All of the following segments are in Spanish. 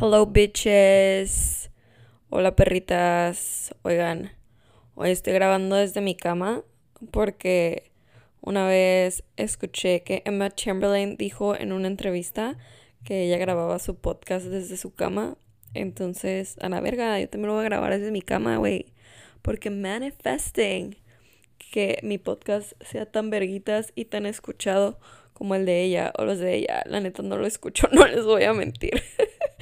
Hello bitches. Hola perritas. Oigan, hoy estoy grabando desde mi cama porque una vez escuché que Emma Chamberlain dijo en una entrevista que ella grababa su podcast desde su cama. Entonces, a la verga, yo también lo voy a grabar desde mi cama, güey. Porque manifesting que mi podcast sea tan verguitas y tan escuchado como el de ella o los de ella. La neta no lo escucho, no les voy a mentir.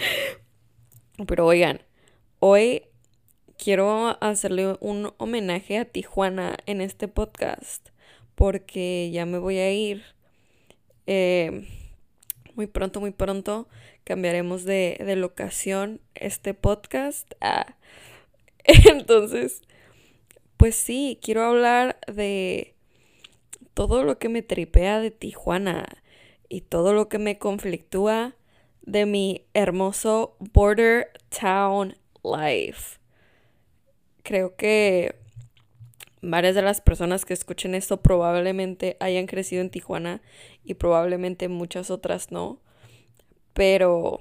Pero oigan, hoy quiero hacerle un homenaje a Tijuana en este podcast porque ya me voy a ir. Eh, muy pronto, muy pronto cambiaremos de, de locación este podcast. Ah. Entonces, pues sí, quiero hablar de todo lo que me tripea de Tijuana y todo lo que me conflictúa de mi hermoso border town life. Creo que varias de las personas que escuchen esto probablemente hayan crecido en Tijuana y probablemente muchas otras no. Pero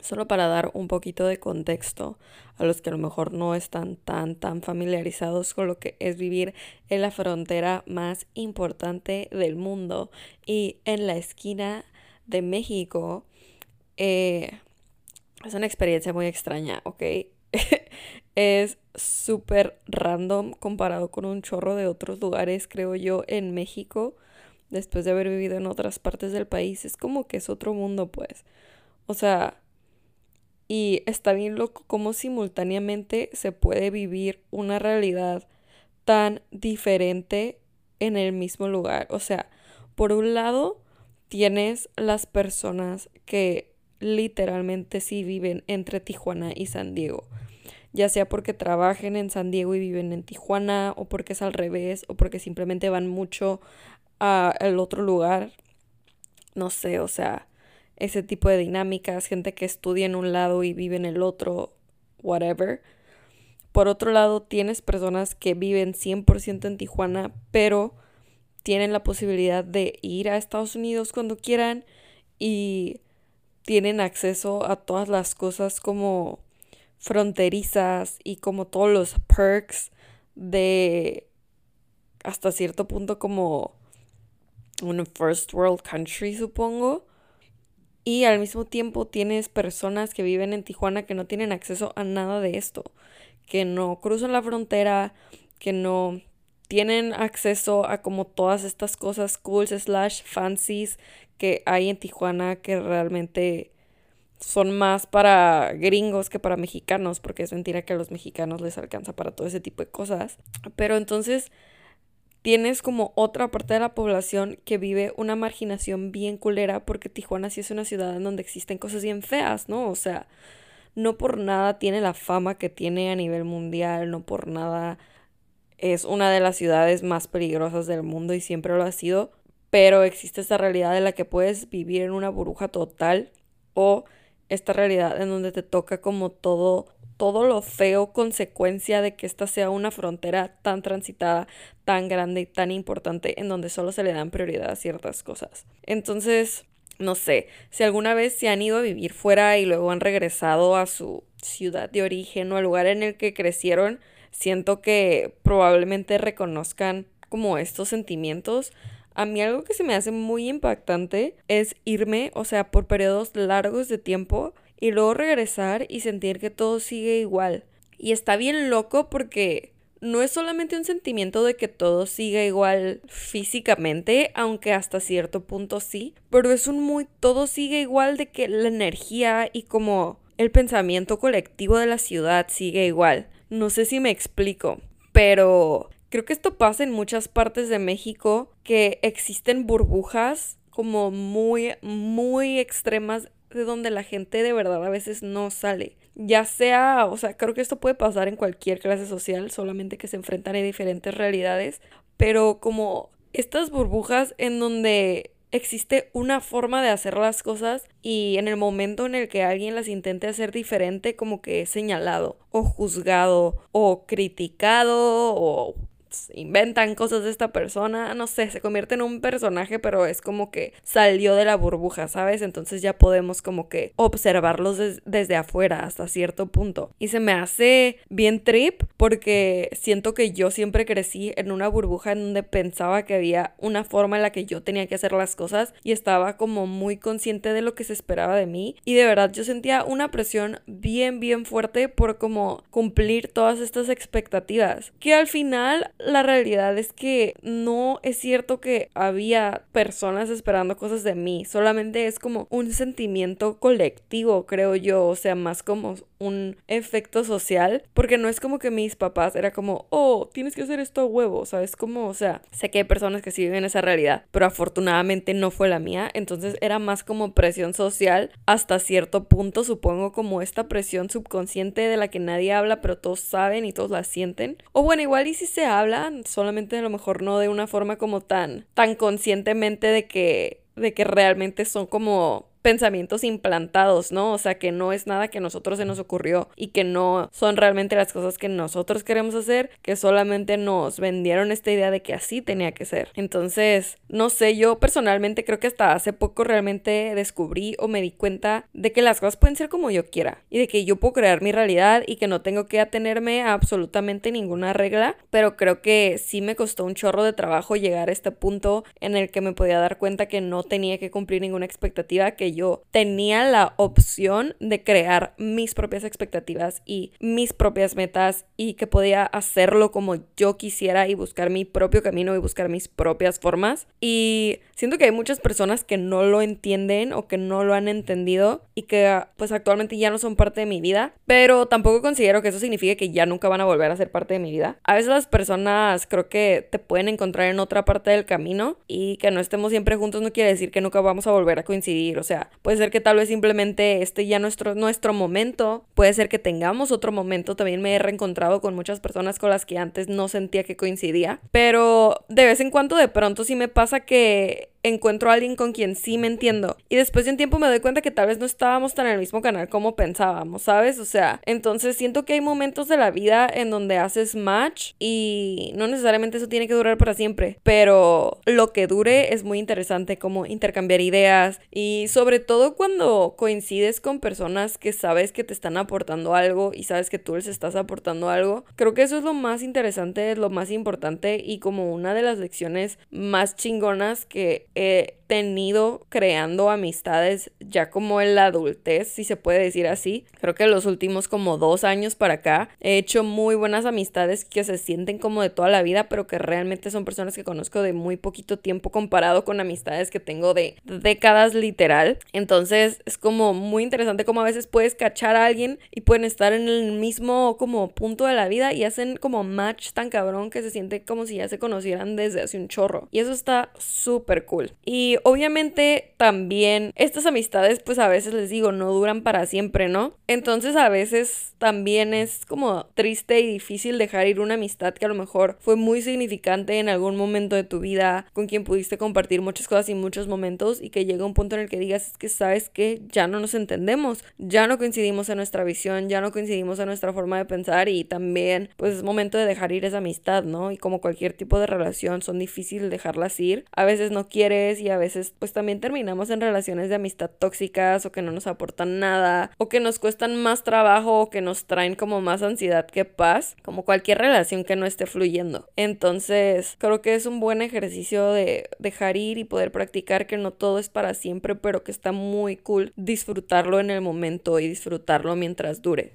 solo para dar un poquito de contexto a los que a lo mejor no están tan tan familiarizados con lo que es vivir en la frontera más importante del mundo y en la esquina de México eh, es una experiencia muy extraña, ¿ok? es súper random comparado con un chorro de otros lugares, creo yo, en México, después de haber vivido en otras partes del país. Es como que es otro mundo, pues. O sea, y está bien loco cómo simultáneamente se puede vivir una realidad tan diferente en el mismo lugar. O sea, por un lado, tienes las personas que literalmente sí viven entre Tijuana y San Diego. Ya sea porque trabajen en San Diego y viven en Tijuana, o porque es al revés, o porque simplemente van mucho al otro lugar. No sé, o sea, ese tipo de dinámicas, gente que estudia en un lado y vive en el otro, whatever. Por otro lado, tienes personas que viven 100% en Tijuana, pero tienen la posibilidad de ir a Estados Unidos cuando quieran y tienen acceso a todas las cosas como fronterizas y como todos los perks de hasta cierto punto como un first world country, supongo. Y al mismo tiempo tienes personas que viven en Tijuana que no tienen acceso a nada de esto, que no cruzan la frontera, que no tienen acceso a como todas estas cosas cool slash fancies que hay en Tijuana que realmente son más para gringos que para mexicanos, porque es mentira que a los mexicanos les alcanza para todo ese tipo de cosas. Pero entonces tienes como otra parte de la población que vive una marginación bien culera porque Tijuana sí es una ciudad en donde existen cosas bien feas, ¿no? O sea, no por nada tiene la fama que tiene a nivel mundial, no por nada es una de las ciudades más peligrosas del mundo y siempre lo ha sido, pero existe esta realidad en la que puedes vivir en una burbuja total o esta realidad en donde te toca como todo todo lo feo consecuencia de que esta sea una frontera tan transitada, tan grande y tan importante en donde solo se le dan prioridad a ciertas cosas. Entonces, no sé, si alguna vez se han ido a vivir fuera y luego han regresado a su ciudad de origen o al lugar en el que crecieron, siento que probablemente reconozcan como estos sentimientos. A mí algo que se me hace muy impactante es irme, o sea, por periodos largos de tiempo y luego regresar y sentir que todo sigue igual. Y está bien loco porque no es solamente un sentimiento de que todo siga igual físicamente, aunque hasta cierto punto sí, pero es un muy todo sigue igual de que la energía y como el pensamiento colectivo de la ciudad sigue igual. No sé si me explico, pero creo que esto pasa en muchas partes de México que existen burbujas como muy, muy extremas de donde la gente de verdad a veces no sale. Ya sea, o sea, creo que esto puede pasar en cualquier clase social, solamente que se enfrentan a diferentes realidades, pero como estas burbujas en donde existe una forma de hacer las cosas y en el momento en el que alguien las intente hacer diferente como que es señalado o juzgado o criticado o inventan cosas de esta persona, no sé, se convierte en un personaje, pero es como que salió de la burbuja, ¿sabes? Entonces ya podemos como que observarlos desde afuera hasta cierto punto. Y se me hace bien trip porque siento que yo siempre crecí en una burbuja en donde pensaba que había una forma en la que yo tenía que hacer las cosas y estaba como muy consciente de lo que se esperaba de mí. Y de verdad yo sentía una presión bien, bien fuerte por como cumplir todas estas expectativas. Que al final la realidad es que no es cierto que había personas esperando cosas de mí, solamente es como un sentimiento colectivo, creo yo, o sea, más como un efecto social, porque no es como que mis papás era como, oh, tienes que hacer esto a huevo, ¿sabes? Como, o sea, sé que hay personas que sí viven esa realidad, pero afortunadamente no fue la mía, entonces era más como presión social hasta cierto punto, supongo como esta presión subconsciente de la que nadie habla, pero todos saben y todos la sienten. O bueno, igual y si se habla, solamente a lo mejor no de una forma como tan, tan conscientemente de que, de que realmente son como pensamientos implantados, ¿no? O sea, que no es nada que nosotros se nos ocurrió y que no son realmente las cosas que nosotros queremos hacer, que solamente nos vendieron esta idea de que así tenía que ser. Entonces, no sé, yo personalmente creo que hasta hace poco realmente descubrí o me di cuenta de que las cosas pueden ser como yo quiera y de que yo puedo crear mi realidad y que no tengo que atenerme a absolutamente ninguna regla, pero creo que sí me costó un chorro de trabajo llegar a este punto en el que me podía dar cuenta que no tenía que cumplir ninguna expectativa, que yo tenía la opción de crear mis propias expectativas y mis propias metas y que podía hacerlo como yo quisiera y buscar mi propio camino y buscar mis propias formas. Y siento que hay muchas personas que no lo entienden o que no lo han entendido y que pues actualmente ya no son parte de mi vida, pero tampoco considero que eso signifique que ya nunca van a volver a ser parte de mi vida. A veces las personas creo que te pueden encontrar en otra parte del camino y que no estemos siempre juntos no quiere decir que nunca vamos a volver a coincidir, o sea, puede ser que tal vez simplemente este ya nuestro, nuestro momento, puede ser que tengamos otro momento, también me he reencontrado con muchas personas con las que antes no sentía que coincidía, pero de vez en cuando de pronto sí me pasa que encuentro a alguien con quien sí me entiendo. Y después de un tiempo me doy cuenta que tal vez no estábamos tan en el mismo canal como pensábamos, ¿sabes? O sea, entonces siento que hay momentos de la vida en donde haces match y no necesariamente eso tiene que durar para siempre, pero lo que dure es muy interesante como intercambiar ideas y sobre todo cuando coincides con personas que sabes que te están aportando algo y sabes que tú les estás aportando algo. Creo que eso es lo más interesante, es lo más importante y como una de las lecciones más chingonas que he tenido creando amistades ya como en la adultez, si se puede decir así. Creo que los últimos como dos años para acá he hecho muy buenas amistades que se sienten como de toda la vida, pero que realmente son personas que conozco de muy poquito tiempo comparado con amistades que tengo de décadas literal. Entonces es como muy interesante como a veces puedes cachar a alguien y pueden estar en el mismo como punto de la vida y hacen como match tan cabrón que se siente como si ya se conocieran desde hace un chorro. Y eso está súper cool. Y obviamente también estas amistades pues a veces les digo no duran para siempre, ¿no? Entonces a veces también es como triste y difícil dejar ir una amistad que a lo mejor fue muy significante en algún momento de tu vida, con quien pudiste compartir muchas cosas y muchos momentos y que llega un punto en el que digas es que sabes que ya no nos entendemos, ya no coincidimos en nuestra visión, ya no coincidimos en nuestra forma de pensar y también pues es momento de dejar ir esa amistad, ¿no? Y como cualquier tipo de relación son difíciles dejarlas ir, a veces no quieres y a veces pues también terminamos en relaciones de amistad tóxicas o que no nos aportan nada o que nos cuestan más trabajo o que nos traen como más ansiedad que paz, como cualquier relación que no esté fluyendo. Entonces creo que es un buen ejercicio de dejar ir y poder practicar que no todo es para siempre, pero que está muy cool disfrutarlo en el momento y disfrutarlo mientras dure.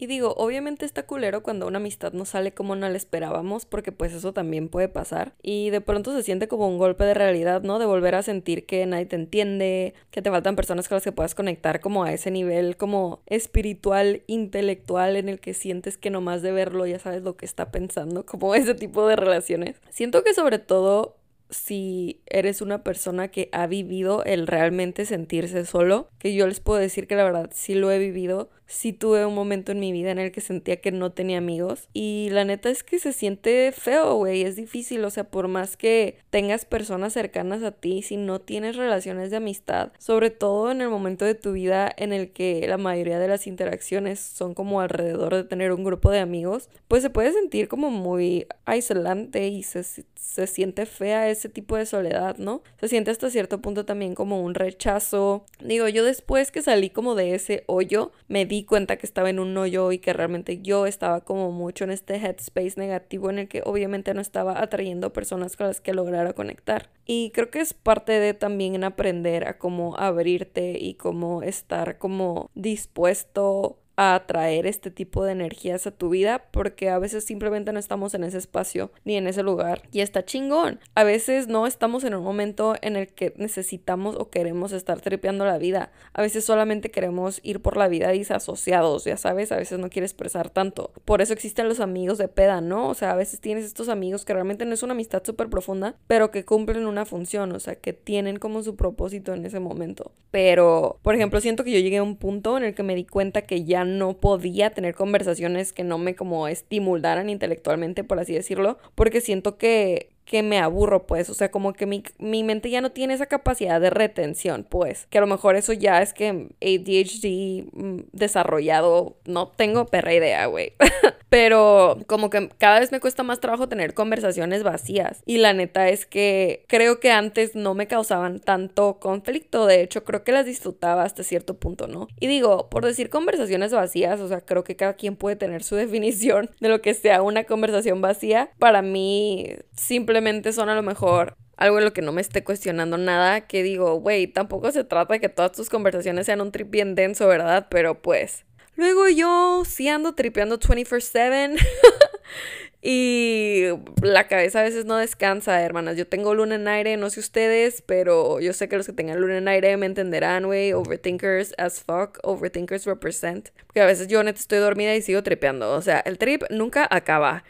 Y digo, obviamente está culero cuando una amistad no sale como no la esperábamos, porque pues eso también puede pasar. Y de pronto se siente como un golpe de realidad, ¿no? De volver a sentir que nadie te entiende, que te faltan personas con las que puedas conectar como a ese nivel como espiritual, intelectual, en el que sientes que nomás de verlo ya sabes lo que está pensando, como ese tipo de relaciones. Siento que sobre todo si eres una persona que ha vivido el realmente sentirse solo, que yo les puedo decir que la verdad sí lo he vivido, sí tuve un momento en mi vida en el que sentía que no tenía amigos. Y la neta es que se siente feo, güey. Es difícil. O sea, por más que tengas personas cercanas a ti, si no tienes relaciones de amistad, sobre todo en el momento de tu vida en el que la mayoría de las interacciones son como alrededor de tener un grupo de amigos, pues se puede sentir como muy aislante y se, se siente fea ese tipo de soledad, ¿no? Se siente hasta cierto punto también como un rechazo. Digo, yo después que salí como de ese hoyo, me di cuenta que estaba en un hoyo y que realmente yo estaba como mucho en este headspace negativo en el que obviamente no estaba atrayendo personas con las que lograra conectar. Y creo que es parte de también aprender a cómo abrirte y cómo estar como dispuesto a atraer este tipo de energías a tu vida porque a veces simplemente no estamos en ese espacio ni en ese lugar y está chingón. A veces no estamos en un momento en el que necesitamos o queremos estar tripeando la vida. A veces solamente queremos ir por la vida disasociados, ya sabes, a veces no quieres expresar tanto. Por eso existen los amigos de peda, ¿no? O sea, a veces tienes estos amigos que realmente no es una amistad súper profunda, pero que cumplen una función, o sea, que tienen como su propósito en ese momento. Pero, por ejemplo, siento que yo llegué a un punto en el que me di cuenta que ya no podía tener conversaciones que no me como estimularan intelectualmente, por así decirlo, porque siento que que me aburro, pues, o sea, como que mi, mi, mente ya no tiene esa capacidad de retención, pues, que a lo mejor eso ya es que ADHD mm, desarrollado, no tengo perra idea, güey. Pero como que cada vez me cuesta más trabajo tener conversaciones vacías. Y la neta es que creo que antes no me causaban tanto conflicto. De hecho, creo que las disfrutaba hasta cierto punto, ¿no? Y digo, por decir conversaciones vacías, o sea, creo que cada quien puede tener su definición de lo que sea una conversación vacía. Para mí, simplemente son a lo mejor algo en lo que no me esté cuestionando nada, que digo, güey, tampoco se trata de que todas tus conversaciones sean un trip bien denso, ¿verdad? Pero pues Luego yo sí ando tripeando 24/7 y la cabeza a veces no descansa, hermanas. Yo tengo luna en aire, no sé ustedes, pero yo sé que los que tengan luna en aire me entenderán, güey. Overthinkers as fuck, overthinkers represent. Porque a veces yo neta estoy dormida y sigo tripeando. O sea, el trip nunca acaba.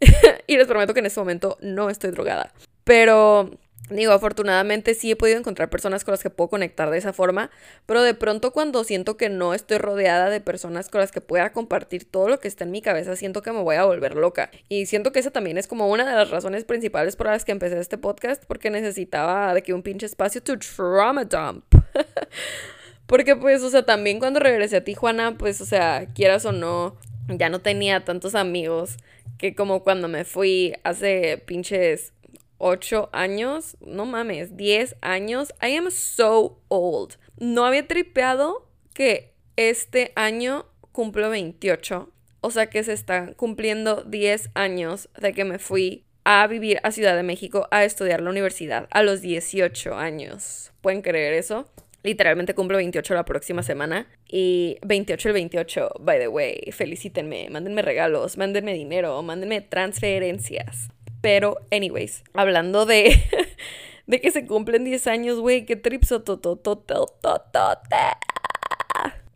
y les prometo que en este momento no estoy drogada. Pero Digo, afortunadamente sí he podido encontrar personas con las que puedo conectar de esa forma, pero de pronto cuando siento que no estoy rodeada de personas con las que pueda compartir todo lo que está en mi cabeza, siento que me voy a volver loca. Y siento que esa también es como una de las razones principales por las que empecé este podcast, porque necesitaba de que un pinche espacio to trauma dump. porque pues, o sea, también cuando regresé a Tijuana, pues, o sea, quieras o no, ya no tenía tantos amigos que como cuando me fui hace pinches 8 años, no mames, 10 años. I am so old. No había tripeado que este año cumplo 28. O sea que se están cumpliendo 10 años de que me fui a vivir a Ciudad de México a estudiar la universidad a los 18 años. ¿Pueden creer eso? Literalmente cumplo 28 la próxima semana. Y 28 el 28, by the way, felicítenme, mándenme regalos, mándenme dinero, mándenme transferencias. Pero, anyways, hablando de, de que se cumplen 10 años, güey, qué tripso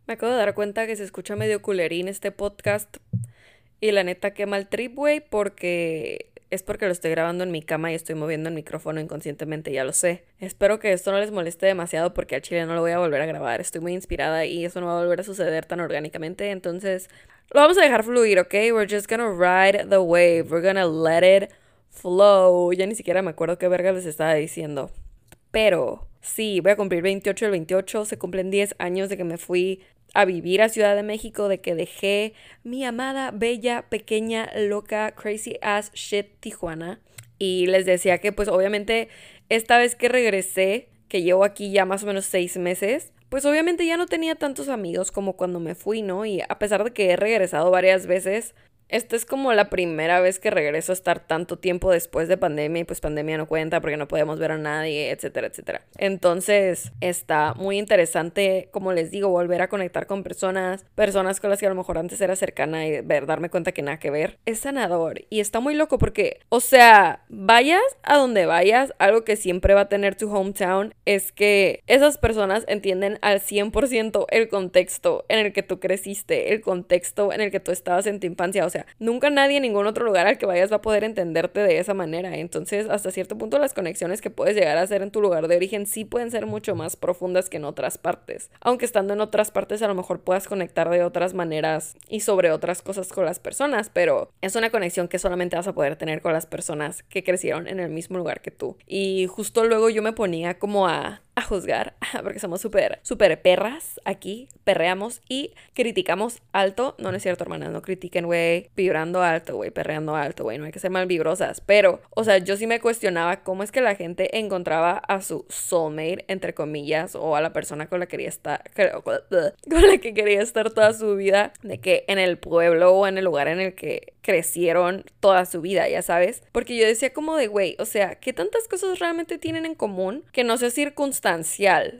Me acabo de dar cuenta que se escucha medio culerín este podcast. Y la neta, qué mal trip, güey, porque es porque lo estoy grabando en mi cama y estoy moviendo el micrófono inconscientemente, ya lo sé. Espero que esto no les moleste demasiado porque al chile no lo voy a volver a grabar. Estoy muy inspirada y eso no va a volver a suceder tan orgánicamente. Entonces, lo vamos a dejar fluir, ¿ok? We're just gonna ride the wave. We're gonna let it flow. Ya ni siquiera me acuerdo qué verga les estaba diciendo. Pero sí, voy a cumplir 28 el 28. Se cumplen 10 años de que me fui a vivir a Ciudad de México, de que dejé mi amada, bella, pequeña, loca, crazy ass shit Tijuana. Y les decía que pues obviamente esta vez que regresé, que llevo aquí ya más o menos seis meses, pues obviamente ya no tenía tantos amigos como cuando me fui, ¿no? Y a pesar de que he regresado varias veces, esta es como la primera vez que regreso a estar tanto tiempo después de pandemia y pues pandemia no cuenta porque no podemos ver a nadie, etcétera, etcétera. Entonces está muy interesante, como les digo, volver a conectar con personas, personas con las que a lo mejor antes era cercana y ver, darme cuenta que nada que ver. Es sanador y está muy loco porque, o sea, vayas a donde vayas, algo que siempre va a tener tu hometown es que esas personas entienden al 100% el contexto en el que tú creciste, el contexto en el que tú estabas en tu infancia, o sea, nunca nadie en ningún otro lugar al que vayas va a poder entenderte de esa manera. Entonces, hasta cierto punto las conexiones que puedes llegar a hacer en tu lugar de origen sí pueden ser mucho más profundas que en otras partes. Aunque estando en otras partes a lo mejor puedas conectar de otras maneras y sobre otras cosas con las personas, pero es una conexión que solamente vas a poder tener con las personas que crecieron en el mismo lugar que tú. Y justo luego yo me ponía como a a juzgar, porque somos súper, súper perras aquí, perreamos y criticamos alto. No, no es cierto, hermanas, no critiquen, güey, vibrando alto, güey, perreando alto, güey, no hay que ser mal vibrosas. Pero, o sea, yo sí me cuestionaba cómo es que la gente encontraba a su soulmate, entre comillas, o a la persona con la que quería estar, con la que quería estar toda su vida, de que en el pueblo o en el lugar en el que crecieron toda su vida, ya sabes. Porque yo decía como de, güey, o sea, ¿qué tantas cosas realmente tienen en común que no sea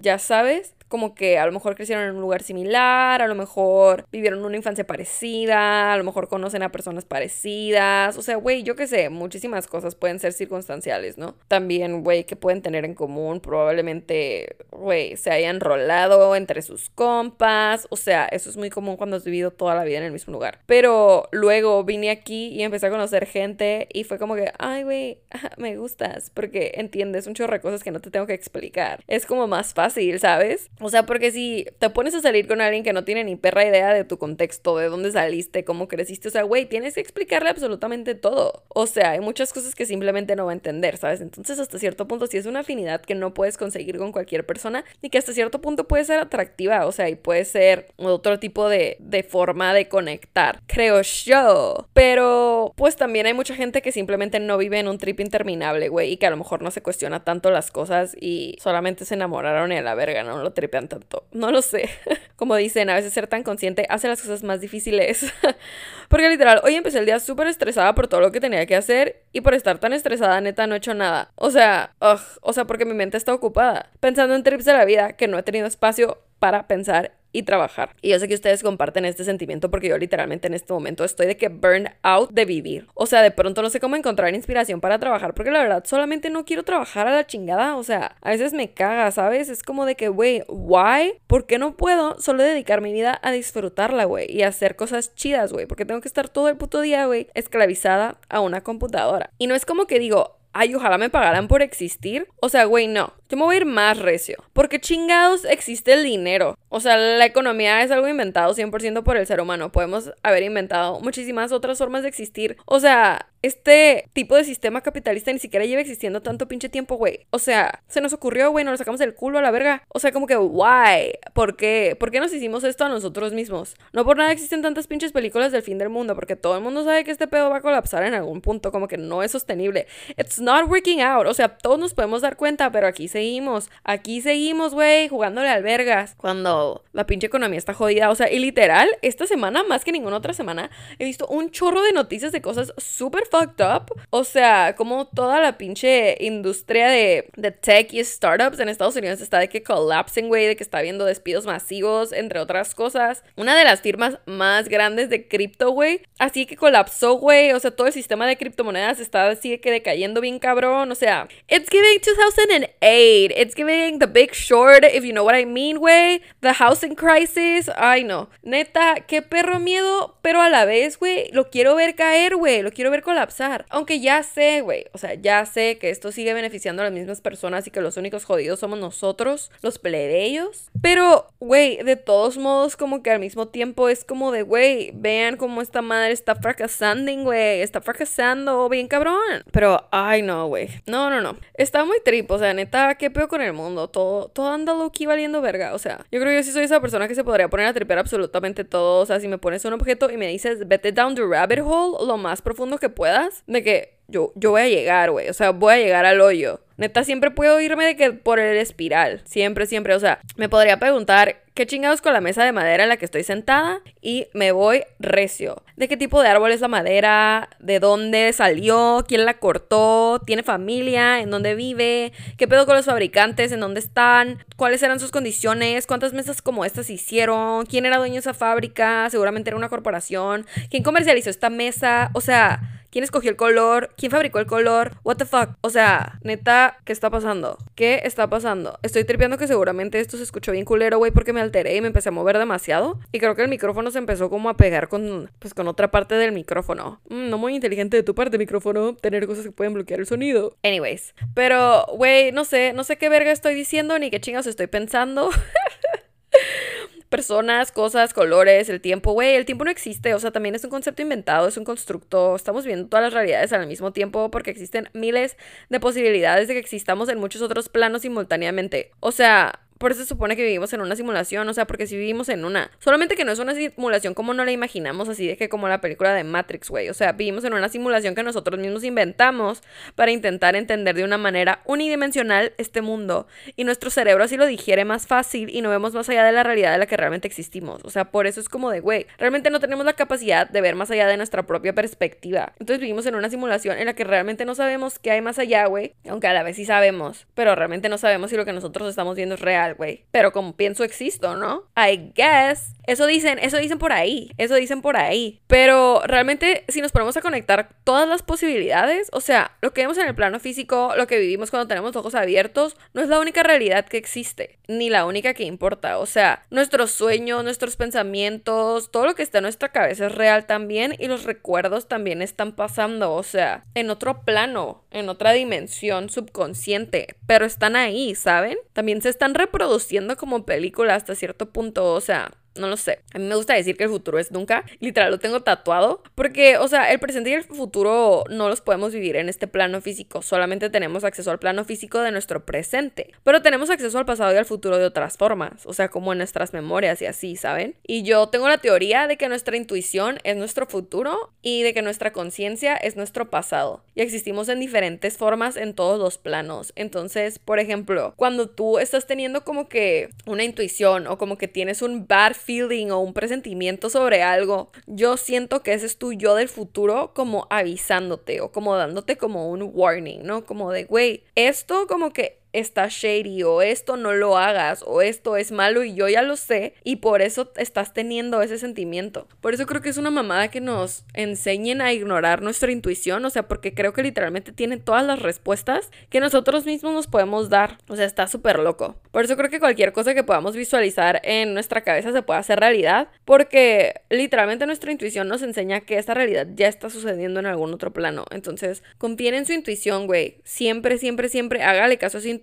Ya sabes como que a lo mejor crecieron en un lugar similar, a lo mejor vivieron una infancia parecida, a lo mejor conocen a personas parecidas, o sea, güey, yo qué sé, muchísimas cosas pueden ser circunstanciales, ¿no? También, güey, que pueden tener en común, probablemente, güey, se hayan rolado entre sus compas, o sea, eso es muy común cuando has vivido toda la vida en el mismo lugar. Pero luego vine aquí y empecé a conocer gente y fue como que, ay, güey, me gustas, porque entiendes un chorro de cosas que no te tengo que explicar. Es como más fácil, ¿sabes? O sea, porque si te pones a salir con alguien que no tiene ni perra idea de tu contexto, de dónde saliste, cómo creciste, o sea, güey, tienes que explicarle absolutamente todo. O sea, hay muchas cosas que simplemente no va a entender, ¿sabes? Entonces, hasta cierto punto, si es una afinidad que no puedes conseguir con cualquier persona y que hasta cierto punto puede ser atractiva, o sea, y puede ser otro tipo de, de forma de conectar, creo yo. Pero, pues también hay mucha gente que simplemente no vive en un trip interminable, güey, y que a lo mejor no se cuestiona tanto las cosas y solamente se enamoraron y a la verga, ¿no? Lo tanto. No lo sé. Como dicen, a veces ser tan consciente hace las cosas más difíciles. Porque literal, hoy empecé el día súper estresada por todo lo que tenía que hacer y por estar tan estresada, neta, no he hecho nada. O sea, o sea, porque mi mente está ocupada pensando en trips de la vida que no he tenido espacio para pensar y trabajar. Y yo sé que ustedes comparten este sentimiento porque yo literalmente en este momento estoy de que burn out de vivir. O sea, de pronto no sé cómo encontrar inspiración para trabajar porque la verdad solamente no quiero trabajar a la chingada. O sea, a veces me caga, ¿sabes? Es como de que, güey, ¿why? ¿Por qué no puedo solo dedicar mi vida a disfrutarla, güey? Y hacer cosas chidas, güey. Porque tengo que estar todo el puto día, güey, esclavizada a una computadora. Y no es como que digo, ay, ojalá me pagaran por existir. O sea, güey, no. Yo me voy a ir más recio. Porque chingados existe el dinero. O sea, la economía es algo inventado 100% por el ser humano. Podemos haber inventado muchísimas otras formas de existir. O sea, este tipo de sistema capitalista ni siquiera lleva existiendo tanto pinche tiempo, güey. O sea, se nos ocurrió, güey, nos lo sacamos del culo a la verga. O sea, como que, why? ¿Por qué? ¿Por qué nos hicimos esto a nosotros mismos? No por nada existen tantas pinches películas del fin del mundo, porque todo el mundo sabe que este pedo va a colapsar en algún punto, como que no es sostenible. It's not working out. O sea, todos nos podemos dar cuenta, pero aquí se seguimos. Aquí seguimos, güey, jugándole albergas. Cuando la pinche economía está jodida. O sea, y literal, esta semana, más que ninguna otra semana, he visto un chorro de noticias de cosas súper fucked up. O sea, como toda la pinche industria de, de tech y startups en Estados Unidos está de que collapsing, güey, de que está habiendo despidos masivos, entre otras cosas. Una de las firmas más grandes de cripto, güey, así que colapsó, güey. O sea, todo el sistema de criptomonedas está así que decayendo bien cabrón. O sea, it's giving 2008. It's giving The Big Short, if you know what I mean, güey. The Housing Crisis. Ay, no. Neta, qué perro miedo, pero a la vez, güey, lo quiero ver caer, güey. Lo quiero ver colapsar. Aunque ya sé, güey. O sea, ya sé que esto sigue beneficiando a las mismas personas y que los únicos jodidos somos nosotros, los plebeyos. Pero, güey, de todos modos, como que al mismo tiempo es como de, güey, vean cómo esta madre está fracasando, güey. Está fracasando bien cabrón. Pero, ay, no, güey. No, no, no. Está muy trip, o sea, neta, qué peor con el mundo. Todo, todo anda low-key valiendo verga. O sea, yo creo que yo sí soy esa persona que se podría poner a tripear absolutamente todo. O sea, si me pones un objeto y me dices, vete down the rabbit hole lo más profundo que puedas, de que yo, yo voy a llegar, güey. O sea, voy a llegar al hoyo. Neta, siempre puedo irme de que por el espiral. Siempre, siempre. O sea, me podría preguntar qué chingados con la mesa de madera en la que estoy sentada y me voy recio. ¿De qué tipo de árbol es la madera? ¿De dónde salió? ¿Quién la cortó? ¿Tiene familia? ¿En dónde vive? ¿Qué pedo con los fabricantes? ¿En dónde están? ¿Cuáles eran sus condiciones? ¿Cuántas mesas como estas hicieron? ¿Quién era dueño de esa fábrica? Seguramente era una corporación. ¿Quién comercializó esta mesa? O sea ¿Quién escogió el color? ¿Quién fabricó el color? What the fuck? O sea, neta, ¿qué está pasando? ¿Qué está pasando? Estoy tripeando que seguramente esto se escuchó bien culero, güey, porque me alteré y me empecé a mover demasiado. Y creo que el micrófono se empezó como a pegar con, pues, con otra parte del micrófono. Mm, no muy inteligente de tu parte, micrófono, tener cosas que pueden bloquear el sonido. Anyways, pero, güey, no sé, no sé qué verga estoy diciendo ni qué chingados estoy pensando. personas, cosas, colores, el tiempo, güey, el tiempo no existe, o sea, también es un concepto inventado, es un constructo, estamos viendo todas las realidades al mismo tiempo porque existen miles de posibilidades de que existamos en muchos otros planos simultáneamente. O sea, por eso se supone que vivimos en una simulación, o sea, porque si vivimos en una. Solamente que no es una simulación como no la imaginamos, así de que como la película de Matrix, güey. O sea, vivimos en una simulación que nosotros mismos inventamos para intentar entender de una manera unidimensional este mundo. Y nuestro cerebro así lo digiere más fácil y no vemos más allá de la realidad de la que realmente existimos. O sea, por eso es como de, güey, realmente no tenemos la capacidad de ver más allá de nuestra propia perspectiva. Entonces vivimos en una simulación en la que realmente no sabemos qué hay más allá, güey. Aunque a la vez sí sabemos, pero realmente no sabemos si lo que nosotros estamos viendo es real güey. Pero como pienso existo, ¿no? I guess. Eso dicen, eso dicen por ahí. Eso dicen por ahí. Pero realmente, si nos ponemos a conectar todas las posibilidades, o sea, lo que vemos en el plano físico, lo que vivimos cuando tenemos ojos abiertos, no es la única realidad que existe, ni la única que importa. O sea, nuestros sueños, nuestros pensamientos, todo lo que está en nuestra cabeza es real también y los recuerdos también están pasando, o sea, en otro plano, en otra dimensión subconsciente, pero están ahí, ¿saben? También se están reproduciendo produciendo como película hasta cierto punto, o sea, no lo sé. A mí me gusta decir que el futuro es nunca. Literal, lo tengo tatuado. Porque, o sea, el presente y el futuro no los podemos vivir en este plano físico. Solamente tenemos acceso al plano físico de nuestro presente. Pero tenemos acceso al pasado y al futuro de otras formas. O sea, como en nuestras memorias y así, ¿saben? Y yo tengo la teoría de que nuestra intuición es nuestro futuro y de que nuestra conciencia es nuestro pasado. Y existimos en diferentes formas en todos los planos. Entonces, por ejemplo, cuando tú estás teniendo como que una intuición o como que tienes un bad feeling o un presentimiento sobre algo, yo siento que ese es tu yo del futuro como avisándote o como dándote como un warning, ¿no? Como de, güey, esto como que está shady o esto no lo hagas o esto es malo y yo ya lo sé y por eso estás teniendo ese sentimiento. Por eso creo que es una mamada que nos enseñen a ignorar nuestra intuición, o sea, porque creo que literalmente tiene todas las respuestas que nosotros mismos nos podemos dar. O sea, está súper loco. Por eso creo que cualquier cosa que podamos visualizar en nuestra cabeza se puede hacer realidad, porque literalmente nuestra intuición nos enseña que esta realidad ya está sucediendo en algún otro plano. Entonces, confíen en su intuición, güey. Siempre, siempre, siempre hágale caso a su intuición.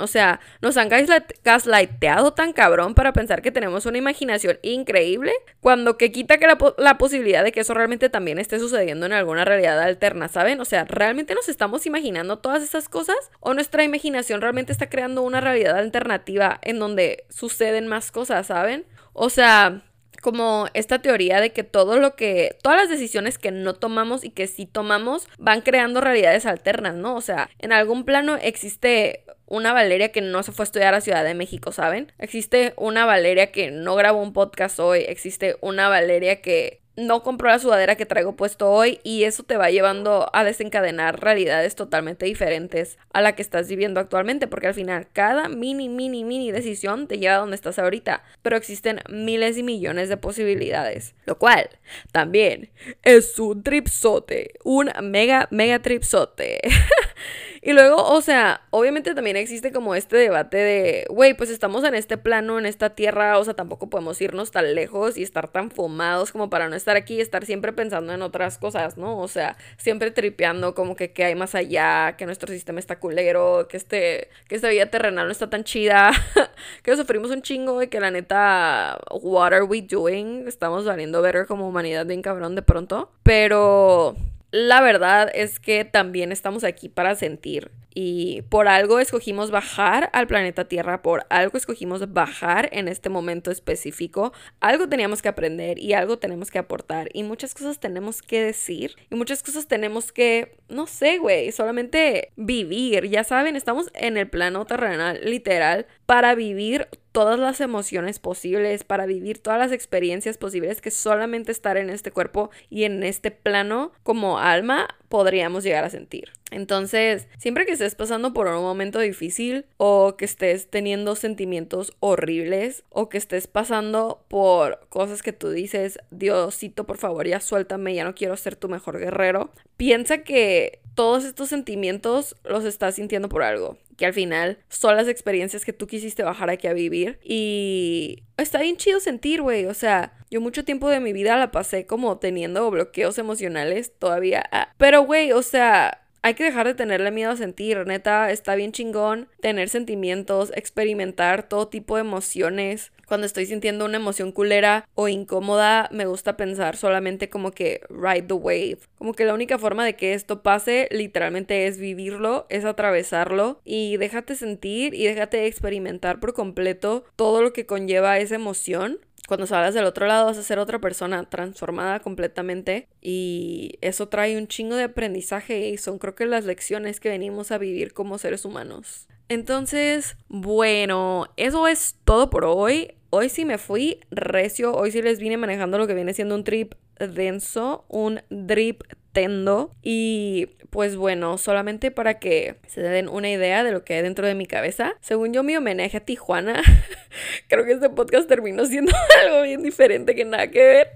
O sea, nos han gaslighteado tan cabrón para pensar que tenemos una imaginación increíble, cuando que quita que la, la posibilidad de que eso realmente también esté sucediendo en alguna realidad alterna, ¿saben? O sea, ¿realmente nos estamos imaginando todas esas cosas? ¿O nuestra imaginación realmente está creando una realidad alternativa en donde suceden más cosas, ¿saben? O sea, como esta teoría de que todo lo que, todas las decisiones que no tomamos y que sí tomamos van creando realidades alternas, ¿no? O sea, en algún plano existe una Valeria que no se fue a estudiar a Ciudad de México, ¿saben? Existe una Valeria que no grabó un podcast hoy, existe una Valeria que no compró la sudadera que traigo puesto hoy y eso te va llevando a desencadenar realidades totalmente diferentes a la que estás viviendo actualmente porque al final cada mini, mini, mini decisión te lleva a donde estás ahorita, pero existen miles y millones de posibilidades, lo cual también es un tripsote, un mega, mega tripsote. Y luego, o sea, obviamente también existe como este debate de, güey, pues estamos en este plano, en esta tierra, o sea, tampoco podemos irnos tan lejos y estar tan fumados como para no estar aquí y estar siempre pensando en otras cosas, ¿no? O sea, siempre tripeando como que qué hay más allá, que nuestro sistema está culero, que este, que esta vida terrenal no está tan chida, que sufrimos un chingo y que la neta, what are we doing? Estamos valiendo ver como humanidad bien cabrón de pronto, pero la verdad es que también estamos aquí para sentir y por algo escogimos bajar al planeta Tierra, por algo escogimos bajar en este momento específico. Algo teníamos que aprender y algo tenemos que aportar y muchas cosas tenemos que decir y muchas cosas tenemos que, no sé, güey, solamente vivir. Ya saben, estamos en el plano terrenal literal para vivir todas las emociones posibles, para vivir todas las experiencias posibles que solamente estar en este cuerpo y en este plano como alma podríamos llegar a sentir. Entonces, siempre que estés pasando por un momento difícil o que estés teniendo sentimientos horribles o que estés pasando por cosas que tú dices, Diosito, por favor, ya suéltame, ya no quiero ser tu mejor guerrero, piensa que todos estos sentimientos los estás sintiendo por algo que al final son las experiencias que tú quisiste bajar aquí a vivir. Y está bien chido sentir, güey. O sea, yo mucho tiempo de mi vida la pasé como teniendo bloqueos emocionales todavía. Ah, pero, güey, o sea, hay que dejar de tenerle miedo a sentir, neta, está bien chingón tener sentimientos, experimentar todo tipo de emociones. Cuando estoy sintiendo una emoción culera o incómoda, me gusta pensar solamente como que ride the wave. Como que la única forma de que esto pase literalmente es vivirlo, es atravesarlo y déjate sentir y déjate experimentar por completo todo lo que conlleva esa emoción cuando salgas del otro lado vas a ser otra persona transformada completamente y eso trae un chingo de aprendizaje y son creo que las lecciones que venimos a vivir como seres humanos. Entonces, bueno, eso es todo por hoy. Hoy sí me fui recio, hoy sí les vine manejando lo que viene siendo un trip denso, un drip tendo y pues bueno, solamente para que se den una idea de lo que hay dentro de mi cabeza. Según yo mi homenaje a Tijuana, creo que este podcast terminó siendo algo bien diferente que nada que ver.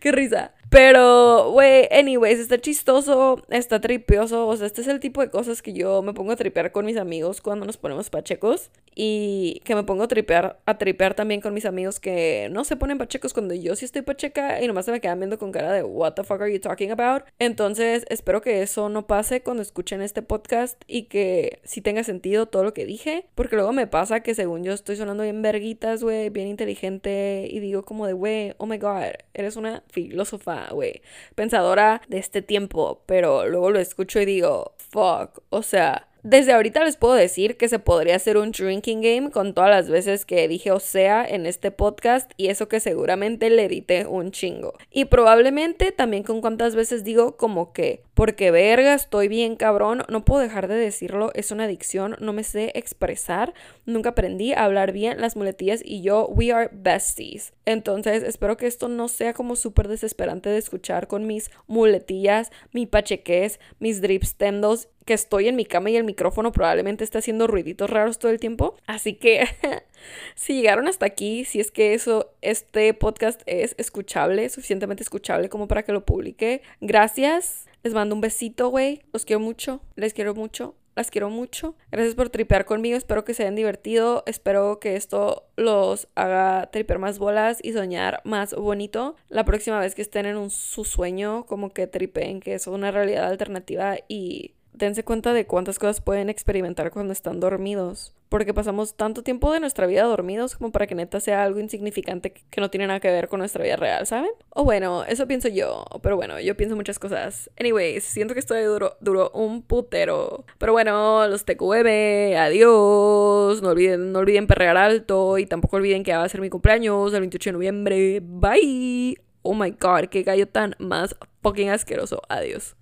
Qué risa. Pero, güey, anyways, está chistoso, está tripioso. O sea, este es el tipo de cosas que yo me pongo a tripear con mis amigos cuando nos ponemos pachecos. Y que me pongo a tripear, a tripear también con mis amigos que no se ponen pachecos cuando yo sí estoy pacheca y nomás se me quedan viendo con cara de what the fuck are you talking about. Entonces, espero que eso no pase cuando escuchen este podcast y que sí tenga sentido todo lo que dije. Porque luego me pasa que según yo estoy sonando bien verguitas, güey, bien inteligente y digo como de, güey, oh my god, eres una filósofa pensadora de este tiempo, pero luego lo escucho y digo, fuck, o sea, desde ahorita les puedo decir que se podría hacer un drinking game con todas las veces que dije o sea en este podcast y eso que seguramente le edité un chingo. Y probablemente también con cuántas veces digo como que porque verga estoy bien cabrón, no puedo dejar de decirlo, es una adicción, no me sé expresar, nunca aprendí a hablar bien las muletillas y yo we are besties. Entonces espero que esto no sea como súper desesperante de escuchar con mis muletillas, mi pacheques, mis drips tendos que estoy en mi cama y el micrófono probablemente está haciendo ruiditos raros todo el tiempo. Así que si llegaron hasta aquí, si es que eso, este podcast es escuchable, suficientemente escuchable como para que lo publique, gracias. Les mando un besito, güey. Los quiero mucho. Les quiero mucho. Las quiero mucho. Gracias por tripear conmigo. Espero que se hayan divertido. Espero que esto los haga tripear más bolas y soñar más bonito. La próxima vez que estén en un, su sueño, como que tripeen que es una realidad alternativa y dense cuenta de cuántas cosas pueden experimentar cuando están dormidos. Porque pasamos tanto tiempo de nuestra vida dormidos como para que neta sea algo insignificante que no tiene nada que ver con nuestra vida real, ¿saben? O bueno, eso pienso yo. Pero bueno, yo pienso muchas cosas. Anyways, siento que esto duro, duró un putero. Pero bueno, los TQM, adiós. No olviden, no olviden perrear alto y tampoco olviden que va a ser mi cumpleaños el 28 de noviembre. Bye. Oh my god, qué gallo tan más fucking asqueroso. Adiós.